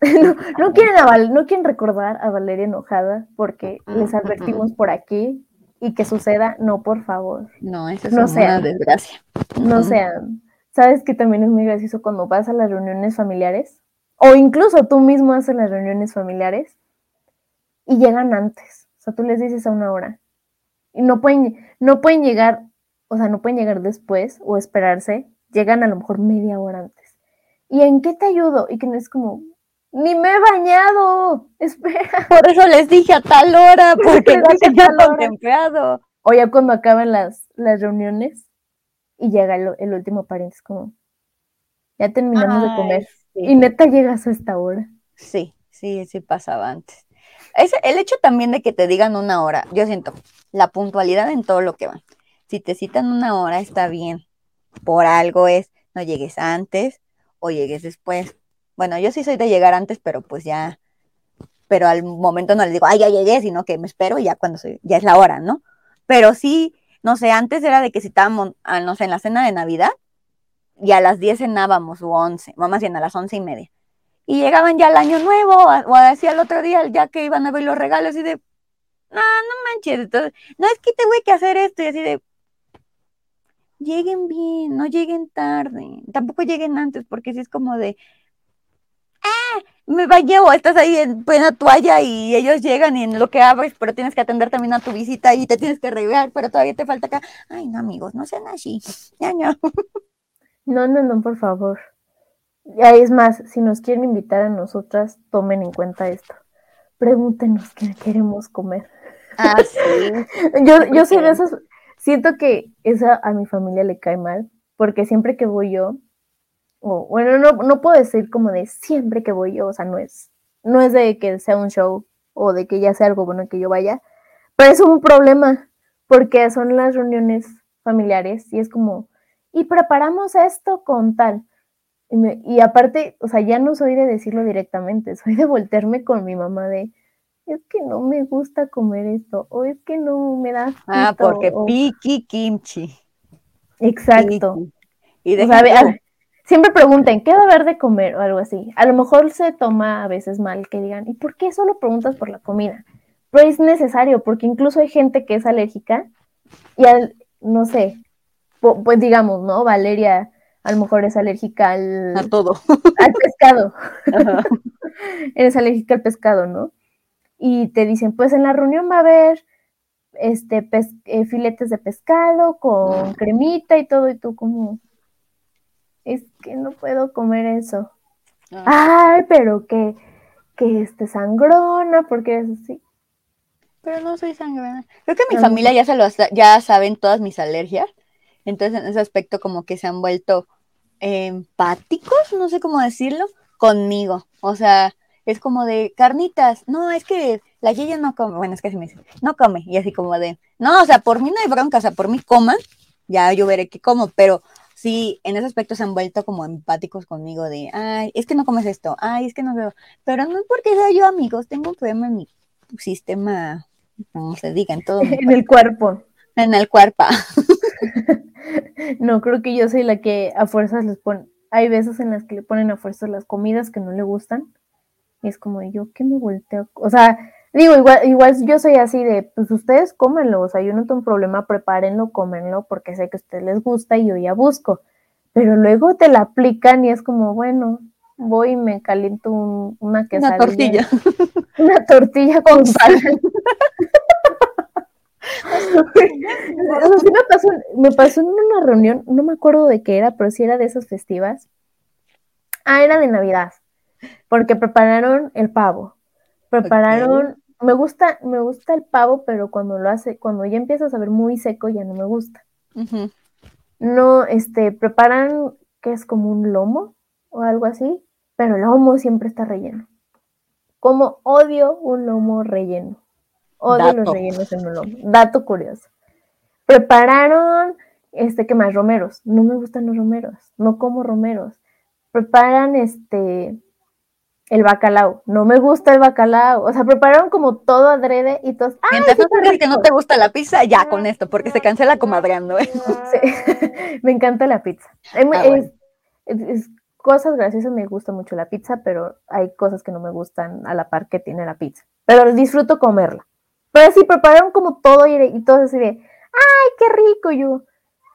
no, quieren a no quieren recordar a Valeria enojada porque les advertimos por aquí y que suceda, no, por favor. No, eso es una desgracia. No sean. ¿Sabes que también es muy gracioso cuando vas a las reuniones familiares? O incluso tú mismo haces las reuniones familiares y llegan antes. O sea, tú les dices a una hora. Y no pueden, no pueden llegar, o sea, no pueden llegar después o esperarse. Llegan a lo mejor media hora antes. ¿Y en qué te ayudo? Y que no es como, ni me he bañado. Espera. Por eso les dije a tal hora, porque no tenía contemplado. O ya cuando acaban las, las reuniones y llega el, último pariente, es como, ya terminamos de comer. Y neta llegas a esta hora. Sí, sí, sí pasaba antes. Es el hecho también de que te digan una hora, yo siento, la puntualidad en todo lo que va. Si te citan una hora, está bien. Por algo es, no llegues antes o llegues después. Bueno, yo sí soy de llegar antes, pero pues ya, pero al momento no les digo, ay, ya llegué, sino que me espero y ya cuando soy, ya es la hora, ¿no? Pero sí, no sé, antes era de que citábamos, a, no sé, en la cena de Navidad y a las 10 cenábamos o 11, más bien a las once y media. Y llegaban ya al año nuevo o así al otro día, ya que iban a ver los regalos y de, no, no manches, entonces, no es que te voy que hacer esto y así de, lleguen bien, no lleguen tarde, tampoco lleguen antes, porque si es como de, ah, me bañé o estás ahí en plena toalla y ellos llegan y en lo que abres, pero tienes que atender también a tu visita y te tienes que arreglar, pero todavía te falta acá. Ay, no, amigos, no sean así. Ya no. No, no, no, por favor. Ya es más, si nos quieren invitar a nosotras, tomen en cuenta esto. Pregúntenos qué queremos comer. Ah, sí. yo, yo soy de esos, siento que esa a mi familia le cae mal, porque siempre que voy yo, o bueno, no, no puedo decir como de siempre que voy yo, o sea, no es, no es de que sea un show o de que ya sea algo bueno que yo vaya, pero es un problema, porque son las reuniones familiares y es como, y preparamos esto con tal. Y, aparte, o sea, ya no soy de decirlo directamente, soy de voltearme con mi mamá de, es que no me gusta comer esto, o es que no me da. Ah, porque piqui kimchi. Exacto. Y de siempre pregunten, ¿qué va a haber de comer? o algo así. A lo mejor se toma a veces mal que digan, ¿y por qué solo preguntas por la comida? Pero es necesario, porque incluso hay gente que es alérgica y al, no sé, pues digamos, ¿no? Valeria a lo mejor es alérgica al... A todo. Al pescado. Eres alérgica al pescado, ¿no? Y te dicen, pues en la reunión va a haber este eh, filetes de pescado con cremita y todo, y tú como, es que no puedo comer eso. Ah. Ay, pero que, que este sangrona, porque es así. Pero no soy sangrona. Creo que mi familia ya se lo ya saben todas mis alergias. Entonces, en ese aspecto, como que se han vuelto empáticos, no sé cómo decirlo, conmigo. O sea, es como de carnitas. No, es que la Yaya no come. Bueno, es que así me dice, no come. Y así como de, no, o sea, por mí no hay bronca, o sea, por mí coman, ya yo veré qué como, pero sí, en ese aspecto se han vuelto como empáticos conmigo de, ay, es que no comes esto, ay, es que no veo. Pero no es porque sea yo, amigos, tengo un problema en mi sistema, como se diga, en todo. en el cuerpo. En el cuerpo. no, creo que yo soy la que a fuerzas les pone. Hay veces en las que le ponen a fuerzas las comidas que no le gustan. Y es como yo que me volteo. O sea, digo, igual, igual yo soy así de, pues ustedes cómenlo. O sea, yo no tengo un problema, prepárenlo, cómenlo, porque sé que a ustedes les gusta y yo ya busco. Pero luego te la aplican y es como, bueno, voy y me caliento una quesadilla. Una tortilla. Una tortilla con sal. me, pasó, en una reunión, no me acuerdo de qué era, pero sí era de esas festivas. Ah, era de Navidad, porque prepararon el pavo, prepararon me gusta, me gusta el pavo, pero cuando lo hace, cuando ya empieza a saber muy seco, ya no me gusta. No, este, preparan que es como un lomo o algo así, pero el lomo siempre está relleno. Como odio un lomo relleno. Odio los rellenos en un lomo. Dato curioso. Prepararon, este, ¿qué más? Romeros. No me gustan los romeros. No como romeros. Preparan, este, el bacalao. No me gusta el bacalao. O sea, prepararon como todo adrede y todos. Mientras no que no te gusta la pizza, ya con esto, porque se cancela comadreando. ¿eh? me encanta la pizza. es, cosas graciosas, me gusta mucho la pizza, pero hay cosas que no me gustan a la par que tiene la pizza. Pero disfruto comerla. Pero sí, prepararon como todo y, y todo así de, ¡ay, qué rico! Yo,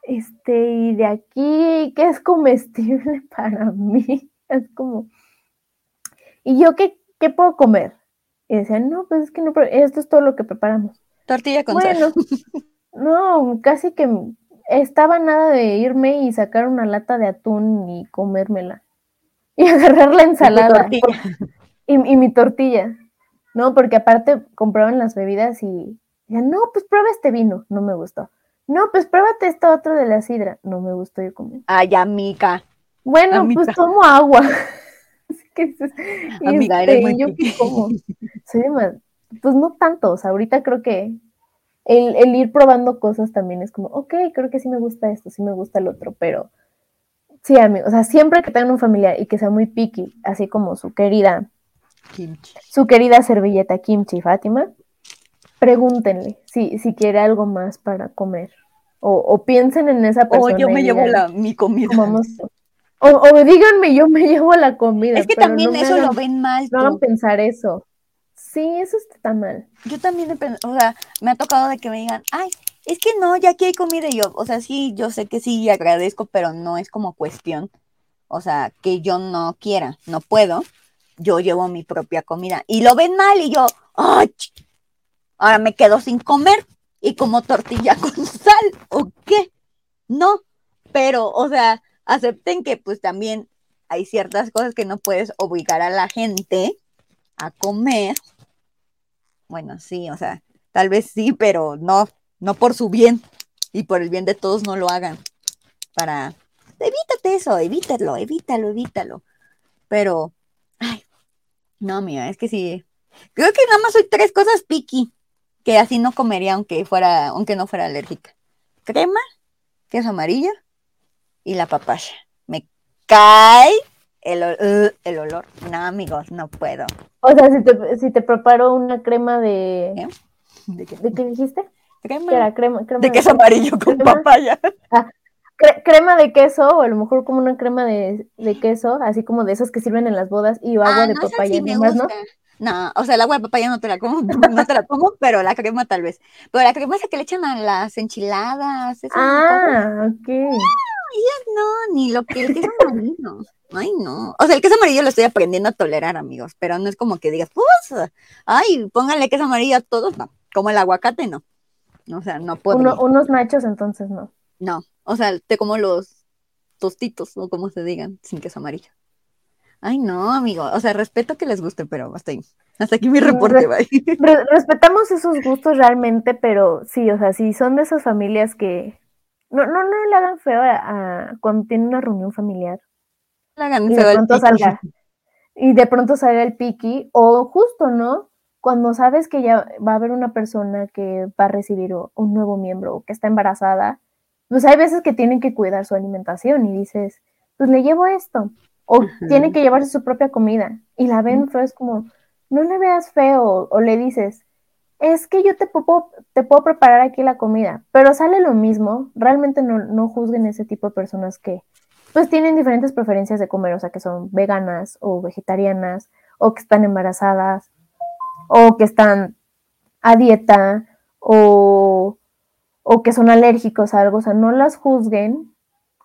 este, y de aquí, ¿qué es comestible para mí? Es como, ¿y yo qué, qué puedo comer? Y decían, no, pues es que no, esto es todo lo que preparamos. Tortilla con bueno, No, casi que estaba nada de irme y sacar una lata de atún y comérmela. Y agarrar la ensalada. Y, y, mi tortilla. No, porque aparte compraban las bebidas y decían, no, pues prueba este vino. No me gustó. No, pues pruébate esto otro de la sidra. No me gustó yo comer. Ay, amiga. Bueno, pues tomo agua. Amiga, eres muy yo como, pues no tantos, ahorita creo que el, ir probando cosas también es como, ok, creo que sí me gusta esto, sí me gusta el otro, pero sí, amigo, o sea, siempre que tengan un familiar y que sea muy picky, así como su querida, su querida servilleta kimchi Fátima, pregúntenle si, si quiere algo más para comer. O, piensen en esa persona. O yo me llevo la, mi comida. O, díganme, yo me llevo la comida. Es que también eso lo ven mal. No van pensar eso. Sí, eso está mal. Yo también, o sea, me ha tocado de que me digan, ay, es que no, ya aquí hay comida. Y yo, o sea, sí, yo sé que sí agradezco, pero no es como cuestión. O sea, que yo no quiera, no puedo. Yo llevo mi propia comida. Y lo ven mal y yo, ay, ahora me quedo sin comer y como tortilla con sal, ¿o qué? No, pero, o sea, acepten que pues también hay ciertas cosas que no puedes obligar a la gente a comer. Bueno, sí, o sea, tal vez sí, pero no, no por su bien y por el bien de todos no lo hagan. Para, evítate eso, evítalo, evítalo, evítalo. Pero, ay, no, mira, es que sí. Creo que nada más soy tres cosas piqui que así no comería aunque fuera, aunque no fuera alérgica. Crema, queso amarillo y la papaya. Me cae el, uh, el olor. No, amigos, no puedo. O sea, si te, si te preparo una crema de... ¿De qué, ¿De qué dijiste? Crema. Era? Crema, crema de, queso amarillo con papaya. Ah, crema de queso, o a lo mejor como una crema de, de, queso, así como de esas que sirven en las bodas, y agua ah, de papaya, ¿no? No, o sea, el agua de papaya no te la como, no te la como, pero la crema tal vez. Pero la crema esa que le echan a las enchiladas. ah, ok no, ni lo que el queso amarillo. Ay, no. O sea, el queso amarillo lo estoy aprendiendo a tolerar, amigos, pero no es como que digas, pues, ay, pónganle queso amarillo a todos, no. Como el aguacate, no. O sea, no puedo. unos nachos, entonces no. No, o sea, te como los tostitos, o como se digan, sin queso amarillo. Ay, no, amigo. O sea, respeto que les guste, pero hasta ahí. Hasta aquí mi reporte, respetamos esos gustos realmente, pero sí, o sea, si son de esas familias que no, no, no le hagan feo a, cuando tiene una reunión familiar. Le hagan y feo de pronto salga. Y de pronto salga el piqui, o justo, ¿no? Cuando sabes que ya va a haber una persona que va a recibir un nuevo miembro o que está embarazada, pues hay veces que tienen que cuidar su alimentación y dices, pues le llevo esto. O tienen que llevarse su propia comida. Y la ven feo, es como, no le veas feo. O le dices, es que yo te puedo, te puedo preparar aquí la comida, pero sale lo mismo, realmente no, no juzguen ese tipo de personas que pues tienen diferentes preferencias de comer, o sea, que son veganas o vegetarianas, o que están embarazadas, o que están a dieta, o, o que son alérgicos a algo, o sea, no las juzguen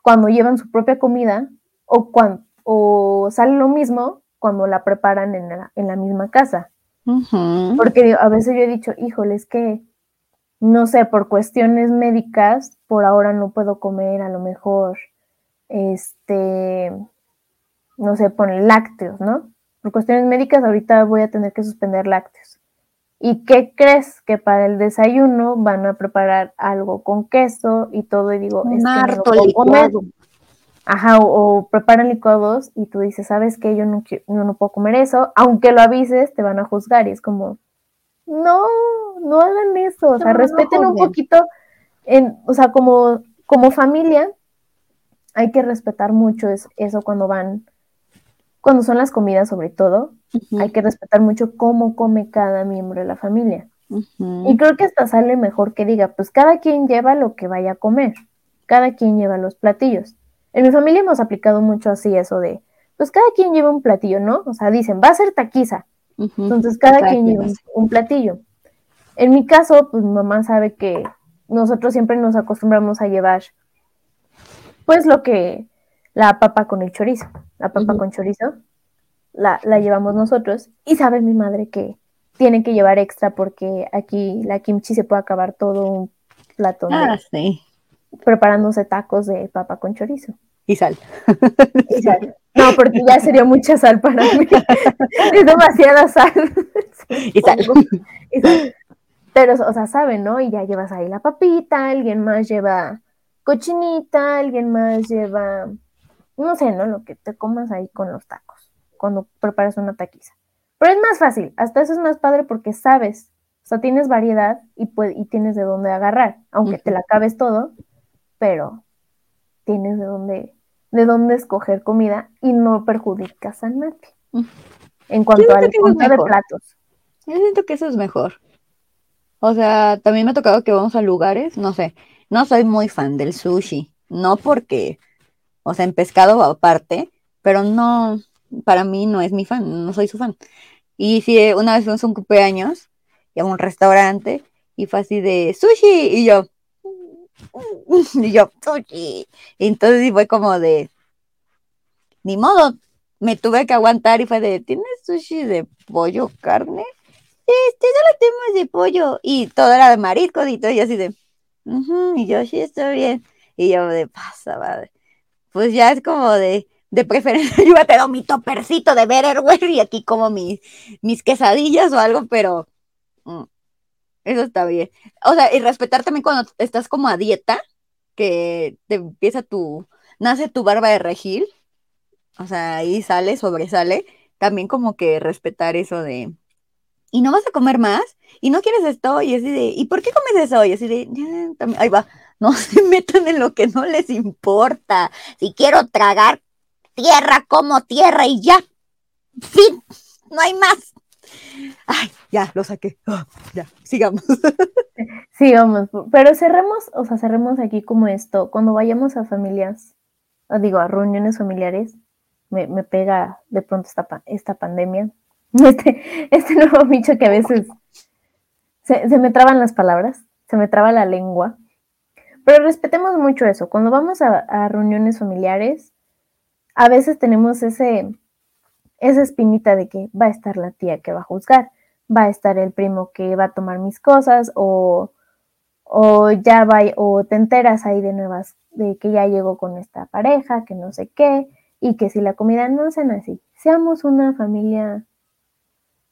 cuando llevan su propia comida, o, cuando, o sale lo mismo cuando la preparan en la, en la misma casa. Porque a veces yo he dicho, híjole, es que, no sé, por cuestiones médicas, por ahora no puedo comer a lo mejor, este, no sé, poner lácteos, ¿no? Por cuestiones médicas ahorita voy a tener que suspender lácteos. ¿Y qué crees? Que para el desayuno van a preparar algo con queso y todo, y digo, Un harto licuado. Ajá, o, preparan licuados y tú dices, ¿sabes qué? Yo no, yo no puedo comer eso, aunque lo avises, te van a juzgar y es como, no, no hagan eso, o sea, respeten un poquito, en, o sea, como, como familia, hay que respetar mucho eso cuando van, cuando son las comidas sobre todo, hay que respetar mucho cómo come cada miembro de la familia. Y creo que hasta sale mejor que diga, pues cada quien lleva lo que vaya a comer, cada quien lleva los platillos. En mi familia hemos aplicado mucho así eso de, pues cada quien lleva un platillo, ¿no? O sea, dicen, va a ser taquiza. Entonces cada quien lleva un, platillo. En mi caso, pues mi mamá sabe que nosotros siempre nos acostumbramos a llevar, pues lo que, la papa con el chorizo, la papa con chorizo, la, la llevamos nosotros y sabe mi madre que tiene que llevar extra porque aquí la kimchi se puede acabar todo un plato. Ah, sí. Preparándose tacos de papa con chorizo. Y sal. Y sal. No, porque ya sería mucha sal para mí. es demasiada sal. y, sal. y sal. Pero, o sea, saben, ¿no? Y ya llevas ahí la papita, alguien más lleva cochinita, alguien más lleva, no sé, ¿no? Lo que te comas ahí con los tacos cuando preparas una taquiza. Pero es más fácil, hasta eso es más padre porque sabes, o sea, tienes variedad y, y tienes de dónde agarrar, aunque te la acabes todo, pero tienes de dónde, de dónde escoger comida y no perjudicas a nadie. En cuanto al contar de platos. Yo siento que eso es mejor. O sea, también me ha tocado que vamos a lugares, no sé, no soy muy fan del sushi, no porque, o sea, en pescado aparte, pero no, para mí no es mi fan, no soy su fan. Y si una vez fuimos a un cumpleaños y a un restaurante y fue así de sushi y yo, y yo, sushi. Entonces fue como de, ni modo, me tuve que aguantar y fue de, ¿tienes sushi de pollo, carne? Este solo tenemos de pollo. Y todo era de mariscos y todo, y así de, y yo, sí, está bien. Y yo de, pasa, madre. Pues ya es como de, de preferencia yo te doy mi topercito de Betterware y aquí como mis, mis quesadillas o algo, pero mm, eso está bien. O sea, y respetar también cuando estás como a dieta, que te empieza tu, nace tu barba de regil, o sea, ahí sale, sobresale, también como que respetar eso de, y no vas a comer más, y no quieres esto, y así de, ¿y por qué comes eso? Y así de, ahí va, no se metan en lo que no les importa. Si quiero tragar, tierra como tierra y ya. Fin, no hay más. Ay, ya, lo saqué. Ah, ya, sigamos. Sigamos, pero cerremos, o sea, cerremos aquí como esto. Cuando vayamos a familias, digo, a reuniones familiares, me, pega de pronto esta, esta pandemia. Este, este nuevo bicho que a veces se, me traban las palabras, se me traba la lengua. Pero respetemos mucho eso. Cuando vamos a reuniones familiares, a veces tenemos ese, esa espinita de que va a estar la tía que va a juzgar, va a estar el primo que va a tomar mis cosas o, o ya va o te enteras ahí de nuevas de que ya llegó con esta pareja, que no sé qué, y que si la comida no sean así, seamos una familia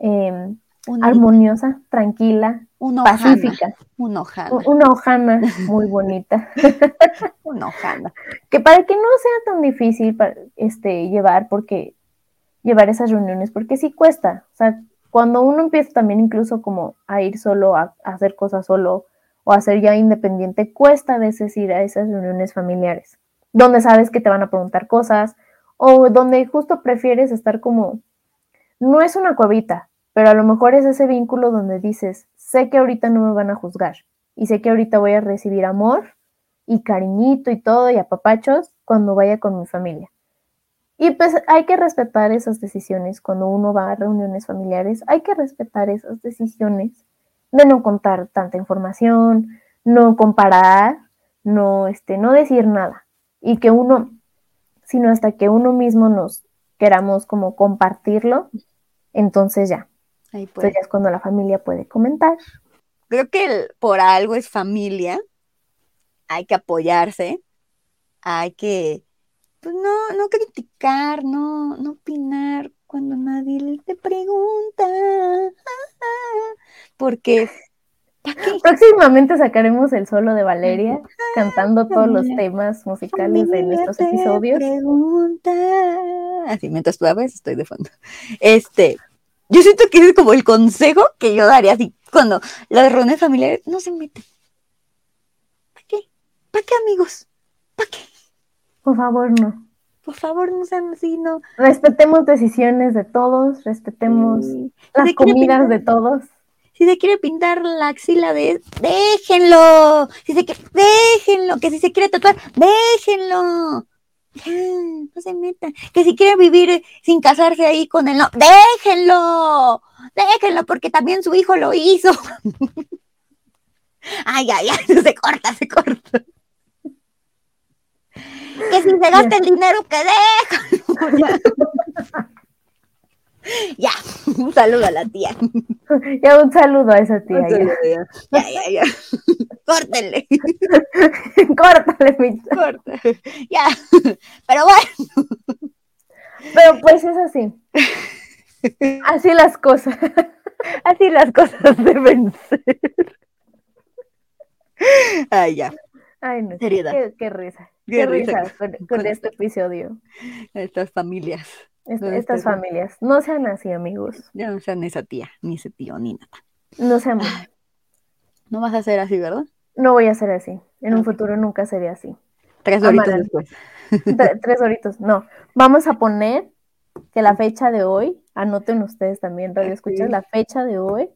em, armoniosa, tranquila, pacífica. Una hojana. Una hojana muy bonita. una hojana. Que para que no sea tan difícil para, este, llevar, porque llevar esas reuniones, porque sí cuesta. O sea, cuando uno empieza también incluso como a ir solo, a, hacer cosas solo, o a ser ya independiente, cuesta a veces ir a esas reuniones familiares, donde sabes que te van a preguntar cosas, o donde justo prefieres estar como, no es una cuevita, pero a lo mejor es ese vínculo donde dices, sé que ahorita no me van a juzgar y sé que ahorita voy a recibir amor y cariñito y todo y apapachos cuando vaya con mi familia. Y pues hay que respetar esas decisiones cuando uno va a reuniones familiares, hay que respetar esas decisiones de no contar tanta información, no comparar, no este no decir nada y que uno sino hasta que uno mismo nos queramos como compartirlo, entonces ya, entonces es cuando la familia puede comentar. Creo que por algo es familia. Hay que apoyarse. Hay que, pues no, no criticar, no, no opinar. cuando nadie te pregunta. Porque próximamente sacaremos el solo de Valeria cantando todos los temas musicales de nuestros episodios. Pregunta. Así mientras tú hablas estoy de fondo. Este, yo siento que es como el consejo que yo daría así cuando las reuniones familiares no se meten. ¿Para qué? ¿Para qué amigos? ¿Para qué? Por favor, no por favor, no sean así, no. Respetemos decisiones de todos, respetemos las comidas de todos. Si se quiere pintar la axila de déjenlo. Si se quiere, déjenlo. Que si se quiere tatuar, déjenlo. No se metan. Que si quiere vivir sin casarse ahí con él, no, déjenlo. Déjenlo, porque también su hijo lo hizo. ay, ay, ay, se corta, se corta que si se gasta el dinero que deja. ya, un saludo a la tía. Ya, un saludo a esa tía. Ya. ya, ya, ya. Córtenle. Córtale, mi Córtale. Ya. Pero bueno. Pero pues es así. Así las cosas. Así las cosas deben ser. Ay, ya. Ay, no. Seriedad. qué risa. Qué, risa con, este episodio. Estas familias. estas familias. No sean así, amigos. Ya no sean esa tía, ni ese tío, ni nada. No sean. No vas a ser así, ¿verdad? No voy a ser así. En un futuro nunca seré así. Tres horitos después. Tres horitos. No. Vamos a poner que la fecha de hoy, anoten ustedes también, radio escuchas, la fecha de hoy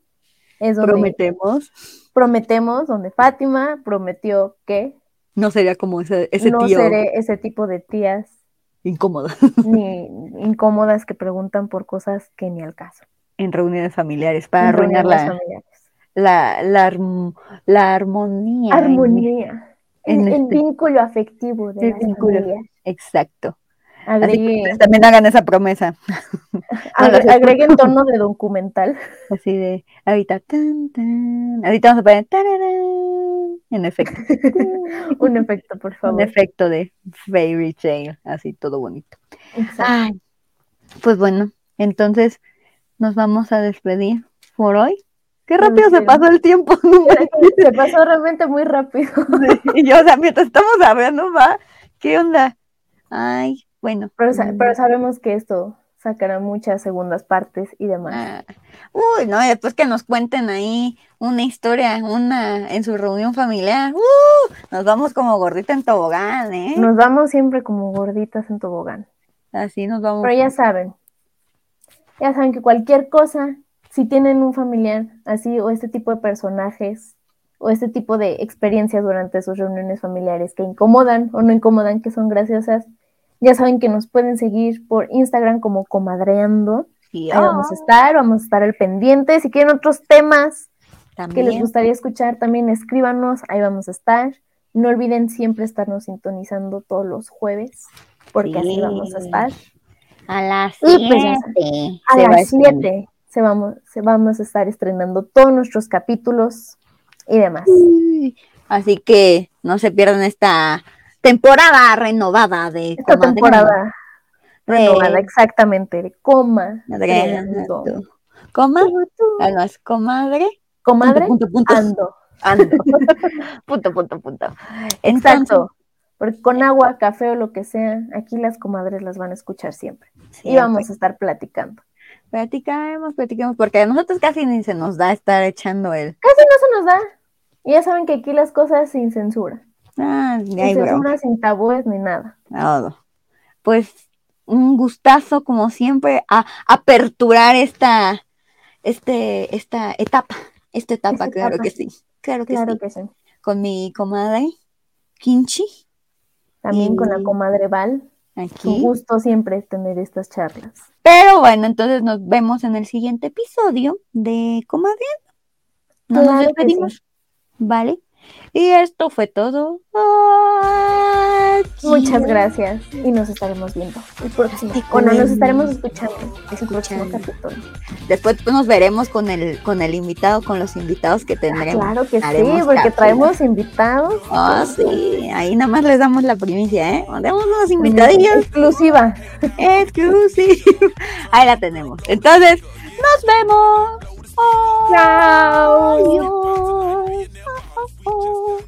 es donde. Prometemos. Prometemos, donde Fátima prometió que no sería como ese, ese no tío. No seré ese tipo de tías. Incómodas. Ni incómodas que preguntan por cosas que ni al caso. En reuniones familiares, para arruinar la, la, la, la, armonía. Armonía. En, este vínculo afectivo de familia. Exacto. También hagan esa promesa. agreguen tono de documental. Así de, ahorita, tan, tan. ahorita vamos a poner, en efecto. Un efecto, por favor. Un efecto de fairy tale, así todo bonito. pues bueno, entonces nos vamos a despedir por hoy. Qué rápido se pasó el tiempo. se pasó realmente muy rápido. y yo, o sea, mientras estamos hablando, va, ¿qué onda? Ay, bueno. Pero, pero sabemos que esto sacará muchas segundas partes y demás. Ah, uy, no, después que nos cuenten ahí una historia, una en su reunión familiar, uh, nos vamos como gordita en tobogán, ¿eh? Nos vamos siempre como gorditas en tobogán. Así nos vamos. Pero ya saben, ya saben que cualquier cosa, si tienen un familiar así o este tipo de personajes o este tipo de experiencias durante sus reuniones familiares que incomodan o no incomodan, que son graciosas, ya saben que nos pueden seguir por Instagram como Comadreando. Ahí vamos a estar, vamos a estar al pendiente. Si quieren otros temas que les gustaría escuchar, también escríbanos, ahí vamos a estar. No olviden siempre estarnos sintonizando todos los jueves, porque así vamos a estar. A las 7. Pues a las 7 se vamos, se vamos a estar estrenando todos nuestros capítulos y demás. Así que no se pierdan esta temporada renovada de Esta temporada renovada, exactamente, de coma. ¿Coma? Además, comadre. Comadre, punto, punto, ando. Ando. punto, punto, punto. Exacto. Porque con agua, café o lo que sea, aquí las comadres las van a escuchar siempre. Y vamos a estar platicando. Platicamos, platicamos, porque a nosotros casi ni se nos da estar echando el. Casi no se nos da. Y ya saben que aquí las cosas sin censura. Ah, sin sin tabúes ni nada. Pues un gustazo, como siempre, a aperturar esta, este, esta etapa. Esta etapa, claro que sí. Claro que, sí. Con mi comadre Kinchi. También con la comadre Val. Aquí. Un gusto siempre tener estas charlas. Pero bueno, entonces nos vemos en el siguiente episodio de Comadre. Nos despedimos. ¿Vale? Y esto fue todo. Muchas gracias y nos estaremos viendo el próximo. Bueno, nos estaremos escuchando. escuchando. Después pues, nos veremos con el con el invitado, con los invitados que tendremos. claro que sí, porque traemos invitados. Ah, sí, ahí nada más les damos la primicia, ¿eh? Damos unos invitadillos. Exclusiva. Exclusiva. Ahí la tenemos. Entonces, nos vemos. Oh, Tchau! Oh, oh,